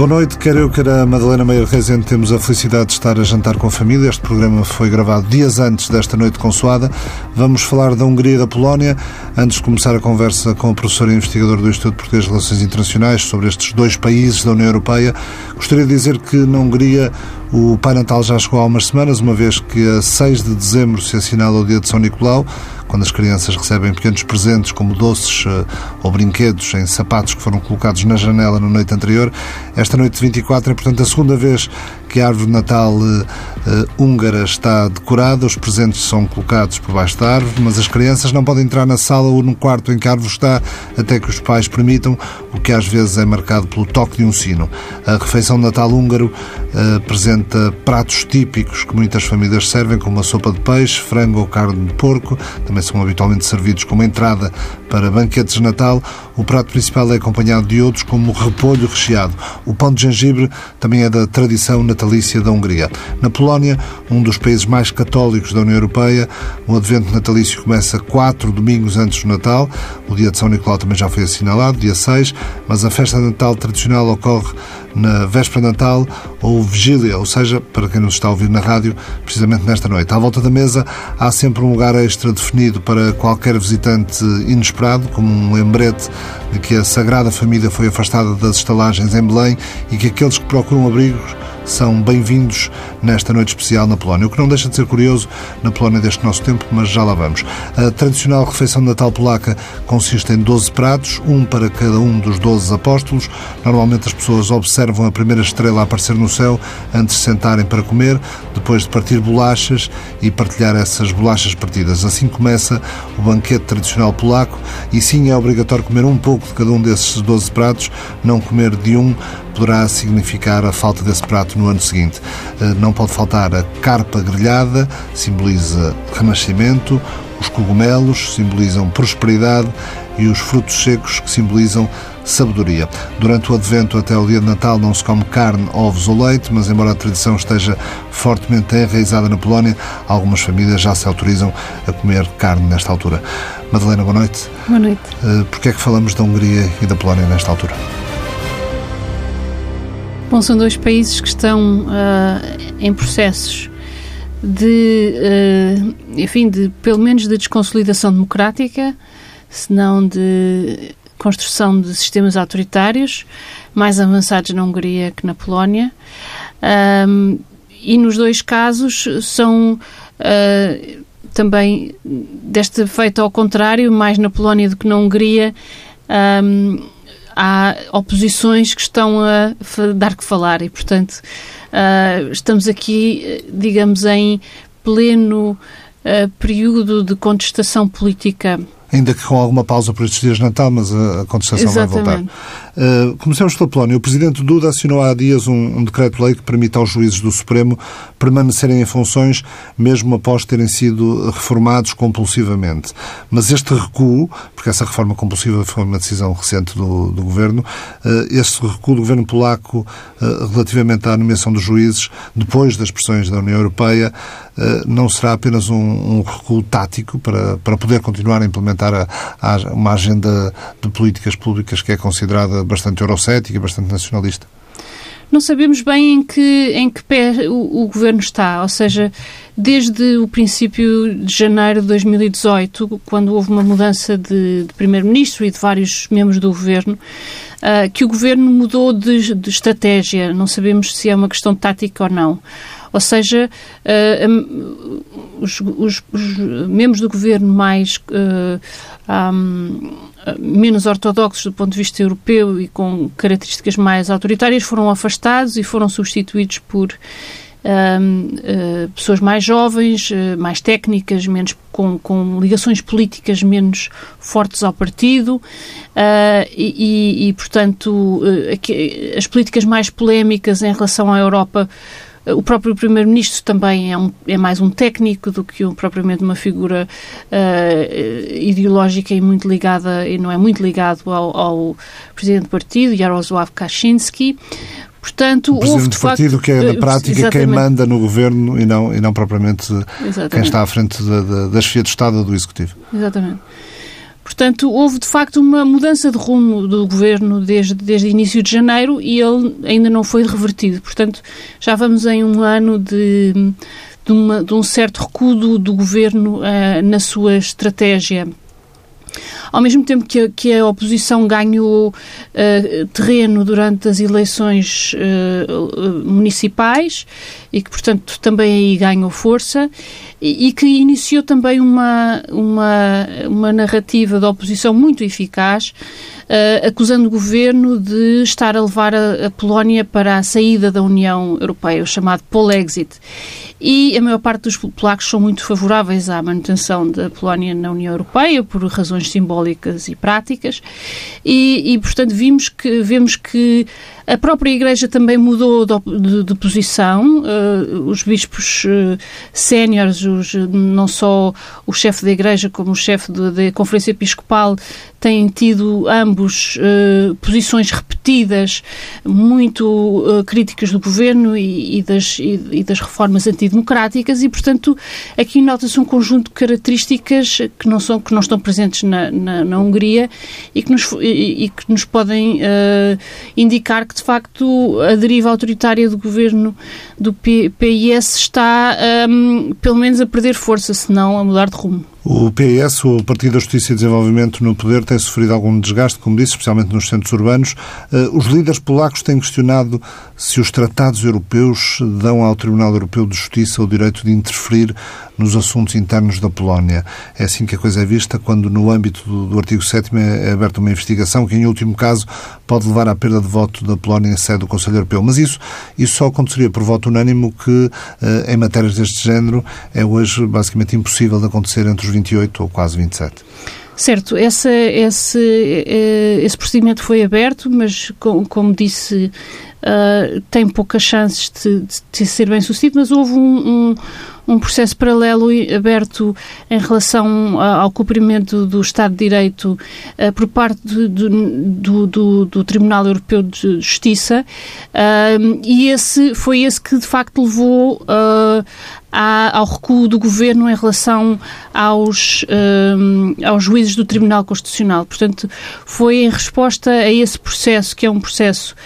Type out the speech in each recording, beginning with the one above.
Boa noite, quer eu, quer a Madalena Meia Rezende, temos a felicidade de estar a jantar com a família. Este programa foi gravado dias antes desta noite consoada. Vamos falar da Hungria e da Polónia. Antes de começar a conversa com o professor e investigador do Instituto Português de Relações Internacionais sobre estes dois países da União Europeia, gostaria de dizer que na Hungria o Pai Natal já chegou há umas semanas, uma vez que a 6 de dezembro se assinala o dia de São Nicolau quando as crianças recebem pequenos presentes como doces uh, ou brinquedos em sapatos que foram colocados na janela na noite anterior. Esta noite de 24 é, portanto, a segunda vez que a árvore Natal uh, uh, húngara está decorada, os presentes são colocados por baixo da árvore, mas as crianças não podem entrar na sala ou no quarto em que a árvore está até que os pais permitam, o que às vezes é marcado pelo toque de um sino. A refeição de Natal húngaro apresenta pratos típicos que muitas famílias servem, como a sopa de peixe, frango ou carne de porco, também são habitualmente servidos como entrada para banquetes de Natal. O prato principal é acompanhado de outros, como repolho recheado. O pão de gengibre também é da tradição natalícia da Hungria. Na Polónia, um dos países mais católicos da União Europeia, o advento natalício começa quatro domingos antes do Natal. O dia de São Nicolau também já foi assinalado, dia 6, mas a festa de Natal tradicional ocorre na véspera de Natal ou vigília, ou seja, para quem nos está a ouvir na rádio, precisamente nesta noite. À volta da mesa há sempre um lugar extra definido para qualquer visitante inesperado, como um lembrete de que a Sagrada Família foi afastada das estalagens em Belém e que aqueles que procuram abrigos são bem-vindos nesta noite especial na Polónia. O que não deixa de ser curioso na Polónia deste nosso tempo, mas já lá vamos. A tradicional refeição de Natal polaca consiste em 12 pratos, um para cada um dos 12 apóstolos. Normalmente as pessoas observam a primeira estrela aparecer no céu antes de sentarem para comer, depois de partir bolachas e partilhar essas bolachas partidas. Assim começa o banquete tradicional polaco e sim é obrigatório comer um pouco de cada um desses 12 pratos, não comer de um poderá significar a falta desse prato no ano seguinte. Eh, não pode faltar a carpa grelhada, simboliza renascimento, os cogumelos simbolizam prosperidade e os frutos secos que simbolizam sabedoria. Durante o Advento até o dia de Natal não se come carne, ovos ou leite, mas embora a tradição esteja fortemente enraizada na Polónia, algumas famílias já se autorizam a comer carne nesta altura. Madalena, boa noite. Boa noite. Eh, Porquê é que falamos da Hungria e da Polónia nesta altura? Bom, são dois países que estão uh, em processos de, uh, enfim, de pelo menos de desconsolidação democrática, se não de construção de sistemas autoritários, mais avançados na Hungria que na Polónia. Um, e nos dois casos são uh, também deste feito ao contrário, mais na Polónia do que na Hungria. Um, há oposições que estão a dar que falar e, portanto, uh, estamos aqui, digamos, em pleno uh, período de contestação política ainda que com alguma pausa por estes dias de Natal, mas a, contestação Exatamente. vai voltar. Uh, comecemos pela Polónia. O Presidente Duda assinou há dias um, um decreto-lei que permite aos juízes do Supremo permanecerem em funções mesmo após terem sido reformados compulsivamente. Mas este recuo, porque essa reforma compulsiva foi uma decisão recente do, do Governo, uh, este recuo do Governo polaco uh, relativamente à nomeação dos juízes, depois das pressões da União Europeia, não será apenas um, um recuo tático para, para poder continuar a implementar a, a, uma agenda de políticas públicas que é considerada bastante eurocética, bastante nacionalista? Não sabemos bem em que, em que pé o, o governo está, ou seja, desde o princípio de janeiro de 2018, quando houve uma mudança de, de primeiro-ministro e de vários membros do governo, uh, que o governo mudou de, de estratégia. Não sabemos se é uma questão tática ou não. Ou seja, uh, um, os, os, os, membros do governo mais uh, um, menos ortodoxos do ponto de vista europeu e com características mais autoritárias foram afastados e foram substituídos por uh, pessoas mais jovens, uh, mais técnicas, menos com, com, ligações políticas menos fortes ao partido uh, e, e, portanto, aqui, as políticas mais polémicas em relação à Europa o próprio Primeiro-Ministro também é, um, é, mais um técnico do que um, propriamente uma figura uh, ideológica e muito ligada, e não é muito ligado ao, ao Presidente do Partido, Jaroslav Kaczynski. Portanto, o Presidente do Partido facto, que é, na prática, exatamente. quem manda no Governo e não, e não propriamente exatamente. quem está à frente da, da, da chefia de Estado ou do Executivo. Exatamente. Portanto, houve de facto uma mudança de rumo do governo desde, desde início de janeiro e ele ainda não foi revertido. Portanto, já vamos em um ano de, de, uma, de um certo recuo do, do governo uh, na sua estratégia ao mesmo tempo que a, que a oposição ganhou uh, terreno durante as eleições uh, municipais e que, portanto, também aí ganhou força e, e, que iniciou também uma, uma, uma narrativa da oposição muito eficaz, uh, acusando o governo de estar a levar a, a Polónia para a saída da União Europeia, o chamado Polexit e a maior parte dos polacos são muito favoráveis à manutenção da Polónia na União Europeia por razões simbólicas e práticas. E, e portanto vimos que vemos que a própria Igreja também mudou de, de, de posição. Uh, os bispos uh, séniores, não só o chefe da Igreja como o chefe da Conferência Episcopal, têm tido ambos uh, posições repetidas, muito críticas do governo e, e, das, e, e, das reformas antidemocráticas, e, portanto, aqui nota-se um conjunto de características que não, são, que não estão presentes na, na, na Hungria e que nos, e, que nos podem indicar que de facto, a deriva autoritária do governo do PIS está, um, pelo menos, a perder força, se não a mudar de rumo. O PIS, o Partido da Justiça e Desenvolvimento no poder, tem sofrido algum desgaste, como disse, especialmente nos centros urbanos. Eh, os líderes polacos têm questionado se os tratados europeus dão ao Tribunal Europeu de Justiça o direito de interferir nos assuntos internos da Polónia. É assim que a coisa é vista quando, no âmbito do, artigo 7 é aberta uma investigação que, em último caso, pode levar à perda de voto da Polónia em sede do Conselho Europeu. Mas isso, isso só aconteceria por voto unânime, que, eh, em matérias deste género, é hoje basicamente impossível de acontecer entre os 28 ou quase 27. Certo, essa, esse, eh, esse procedimento foi aberto, mas, como disse, uh, tem poucas chances de, de, ser bem sucedido, mas houve um, um um processo paralelo aberto em relação ao cumprimento do Estado de Direito uh, por parte do, do, do, Tribunal Europeu de Justiça uh, e esse foi esse que de facto levou uh, à, ao recuo do governo em relação aos, aos juízes do Tribunal Constitucional. Portanto, foi em resposta a esse processo, que é um processo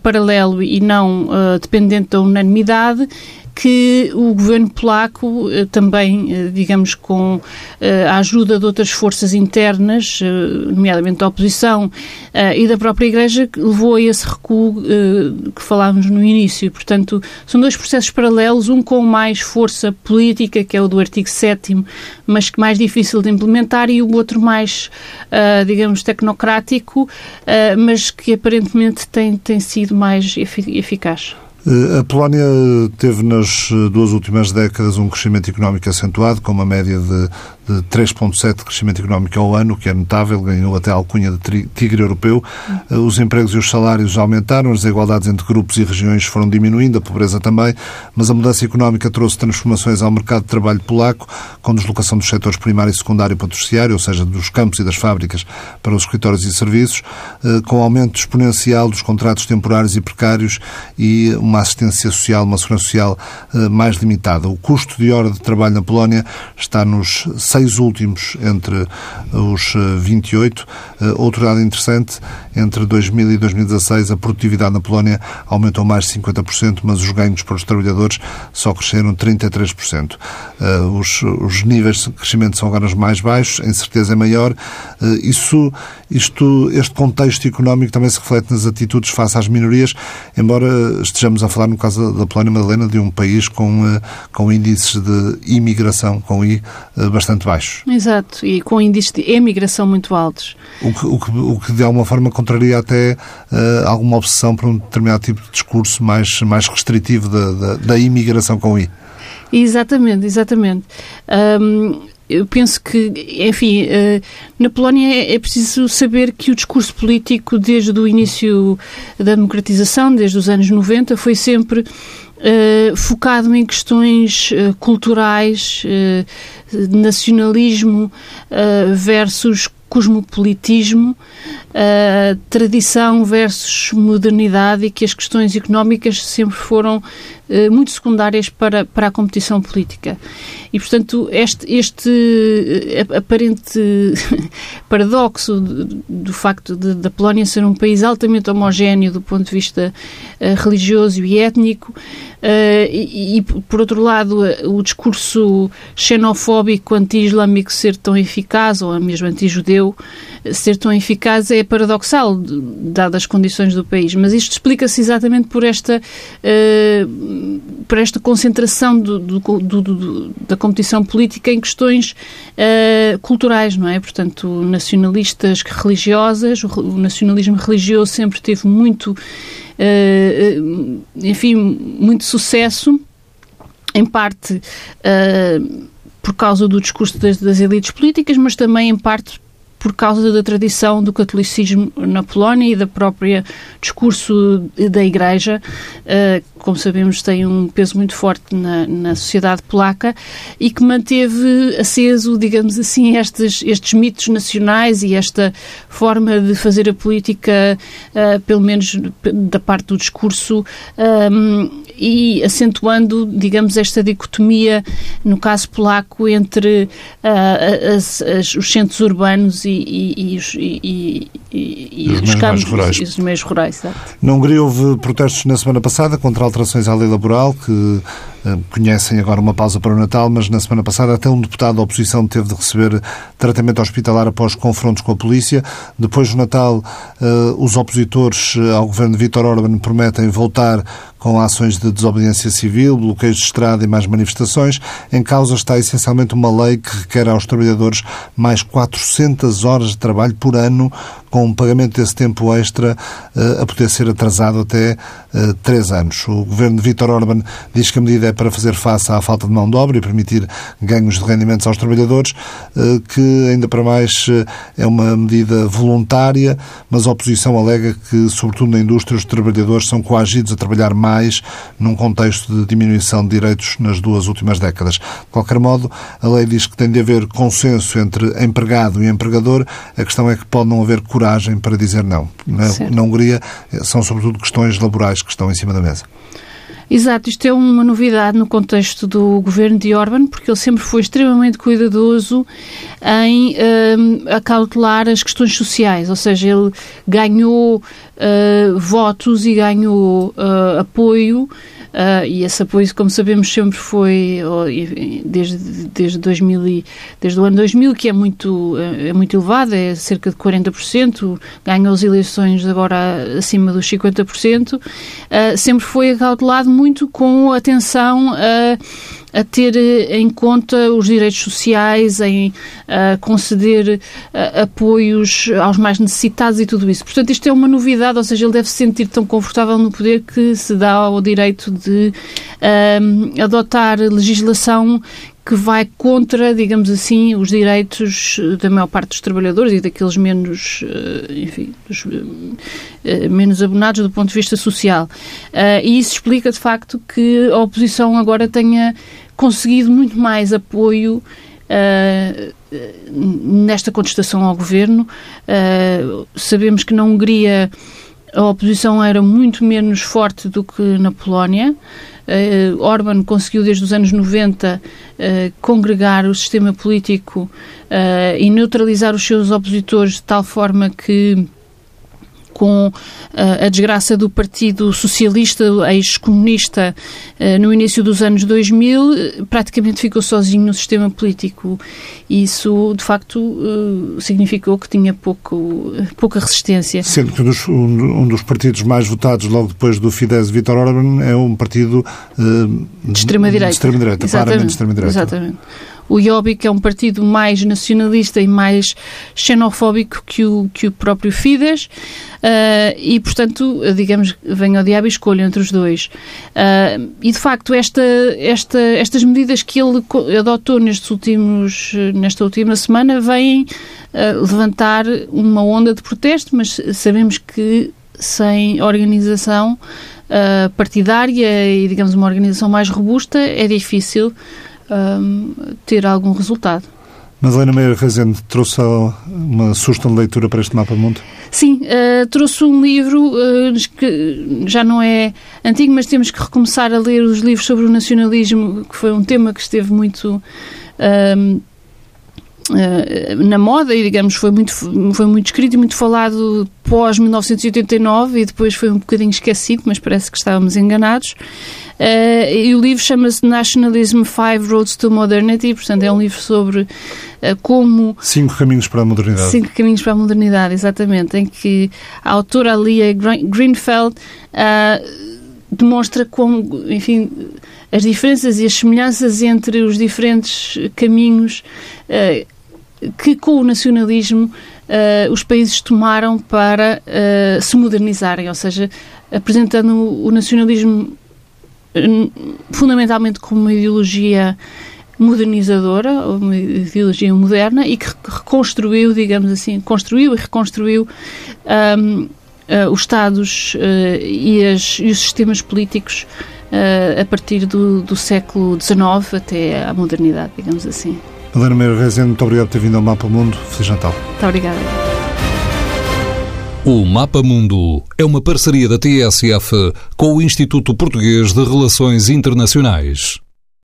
paralelo e não dependente da unanimidade, que o governo polaco eh, também, eh, digamos, com eh, a ajuda de outras forças internas, nomeadamente da oposição e da própria Igreja, levou a esse recuo que falávamos no início. Portanto, são dois processos paralelos, um com mais força política, que é o do artigo 7 mas que mais difícil de implementar, e o outro mais, digamos, tecnocrático, mas que aparentemente tem, tem sido mais eficaz. Eh, a Polónia teve nas eh, duas últimas décadas um crescimento económico acentuado, com uma média de de 3,7% de crescimento económico ao ano, que é notável, ganhou até a alcunha de tigre europeu. Eh, os empregos e os salários aumentaram, as desigualdades entre grupos e regiões foram diminuindo, a pobreza também, mas a mudança económica trouxe transformações ao mercado de trabalho polaco, com deslocação dos setores primário e secundário para o terciário, ou seja, dos campos e das fábricas para os escritórios e serviços, eh, com aumento exponencial dos contratos temporários e precários e uma assistência social, uma segurança social eh, mais limitada. O custo de hora de trabalho na Polónia está nos seis últimos entre os 28. Eh, eh, outro dado interessante, entre 2000 e 2016 a produtividade na Polónia aumentou mais de 50%, mas os ganhos para os trabalhadores só cresceram 33%. Eh, os, os níveis de crescimento são agora os mais baixos, a incerteza é maior. Isso, isto, este contexto económico também se reflete nas atitudes face às minorias, embora estejamos a falar, no caso da Polónia Madalena, de um país com, com índices de imigração, com I, bastante baixos. Exato, e com índices de emigração muito altos. O que, o que, o que de alguma forma contraria até uh, alguma obsessão por um determinado tipo de discurso mais, mais restritivo da, da, da imigração com I. Exatamente, exatamente. Eu penso que, enfim, uh, na Polónia é, é preciso saber que o discurso político, desde o início da democratização, desde os anos 90, foi sempre uh, focado em questões uh, culturais, uh, nacionalismo versus cosmopolitismo, tradição versus modernidade e que as questões económicas sempre foram uh, muito secundárias para, para a competição política. E, portanto, este, este aparente paradoxo do facto de, da Polónia ser um país altamente homogéneo do ponto de vista religioso e étnico, e, e, por outro lado, o discurso xenofóbico anti-islâmico ser tão eficaz, ou mesmo anti-judeu, ser tão eficaz é paradoxal, dadas as condições do país. Mas isto explica-se exatamente por esta, uh, por esta concentração do, do, do, da competição política em questões uh, culturais, não é? Portanto, nacionalistas religiosas, o, o nacionalismo religioso sempre teve muito, uh, enfim, muito sucesso, em parte por causa do discurso das, das elites políticas, mas também em parte por causa da tradição do catolicismo na Polónia e da própria discurso da Igreja, uh, como sabemos, tem um peso muito forte na, na, sociedade polaca e que manteve aceso, digamos assim, estes, estes mitos nacionais e esta forma de fazer a política, uh, pelo menos da parte do discurso, um, e acentuando, digamos, esta dicotomia, no caso polaco, entre uh, as, as, os centros urbanos e, e, e, os, e, e os, os campos rurais. os meios rurais. Na Hungria houve protestos na semana passada contra alterações à lei laboral que conhecem agora uma pausa para o Natal, mas na semana passada até um deputado da oposição teve de receber tratamento hospitalar após confrontos com a polícia. Depois do Natal, eh, os opositores eh, ao governo de Vítor Orban prometem voltar com ações de desobediência civil, bloqueios de estrada e mais manifestações. Em causa está essencialmente uma lei que requer aos trabalhadores mais 400 horas de trabalho por ano, com um pagamento desse tempo extra a poder ser atrasado até três anos. O governo de Vítor Orban diz que a medida é para fazer face à falta de mão de obra e permitir ganhos de rendimentos aos trabalhadores, eh, que ainda para mais eh, é uma medida voluntária, mas a oposição alega que, sobretudo na indústria, os trabalhadores são coagidos a trabalhar mais num contexto de diminuição de direitos nas duas últimas décadas. De qualquer modo, a lei diz que tem de haver consenso entre empregado e empregador. A questão é que pode não haver coragem para dizer não. Na, na Hungria, eh, são sobretudo questões laborais que estão em cima da mesa. Exato, isto é uma novidade no contexto do governo de Orban, porque ele sempre foi extremamente cuidadoso em um, acautelar as questões sociais, ou seja, ele ganhou uh, votos e ganhou uh, apoio Uh, e esse apoio, como sabemos, sempre foi desde, desde, 2000 e, desde o ano 2000, que é muito, é muito elevado, é cerca de 40%, ganhou as eleições agora acima dos 50%, uh, ah, sempre foi acautelado muito com atenção a a ter eh, em conta os direitos sociais, em uh, conceder uh, apoios aos mais necessitados e tudo isso. Portanto, isto é uma novidade, ou seja, ele deve se sentir tão confortável no poder que se dá o direito de uh, adotar legislação que vai contra, digamos assim, os direitos da maior parte dos trabalhadores e daqueles menos, enfim, dos, menos abonados do ponto de vista social. E isso explica, de facto, que a oposição agora tenha conseguido muito mais apoio Uh, nesta contestação ao governo. Uh, sabemos que na Hungria a oposição era muito menos forte do que na Polónia. Uh, Orban conseguiu desde os anos 90 congregar o sistema político e neutralizar os seus opositores de tal forma que com uh, a desgraça do Partido Socialista, ex-comunista, uh, no início dos anos 2000, praticamente ficou sozinho no sistema político. E isso, de facto, uh, significou que tinha pouco, pouca resistência. Sendo que um dos, um dos, partidos mais votados logo depois do Fidesz Vítor Orban é um partido de extrema-direita. De extrema-direita, claramente de extrema-direita. Exatamente o Jobbik é um partido mais nacionalista e mais xenofóbico que o, que o próprio Fidesz uh, e, portanto, digamos, vem ao diabo e escolha entre os dois. Uh, e, de facto, esta, esta, estas medidas que ele adotou nestes últimos, nesta última semana vêm uh, levantar uma onda de protesto, mas sabemos que sem organização partidária e, digamos, uma organização mais robusta, é difícil um, ter algum resultado. Madalena Meira Rezende trouxe uma sugestão de leitura para este mapa mundo? Sim, uh, trouxe um livro uh, que já não é antigo, mas temos que recomeçar a ler os livros sobre o nacionalismo, que foi um tema que esteve muito uh, na moda e, digamos, foi muito, foi muito escrito e muito falado pós 1989 e depois foi um bocadinho esquecido, mas parece que estávamos enganados. Uh, e o livro chama-se Nationalism Five Roads to Modernity, portanto é um livro sobre uh, como... Cinco caminhos para a modernidade. Cinco caminhos para a modernidade, exatamente, em que a autora Lia Greenfeld uh, demonstra como, enfim, as diferenças e as semelhanças entre os diferentes caminhos que com o nacionalismo Uh, os países tomaram para uh, se modernizarem, ou seja, apresentando o nacionalismo fundamentalmente como uma ideologia modernizadora, uma ideologia moderna e que reconstruiu, digamos assim, construiu e reconstruiu um, uh, os Estados uh, e, as, e, os sistemas políticos uh, a partir do, do, século XIX até à modernidade, digamos assim. Helena Meira Rezende, muito obrigado por ter vindo ao Mapa Mundo. Feliz Natal. Muito obrigada. O Mapa Mundo é uma parceria da TSF com o Instituto Português de Relações Internacionais.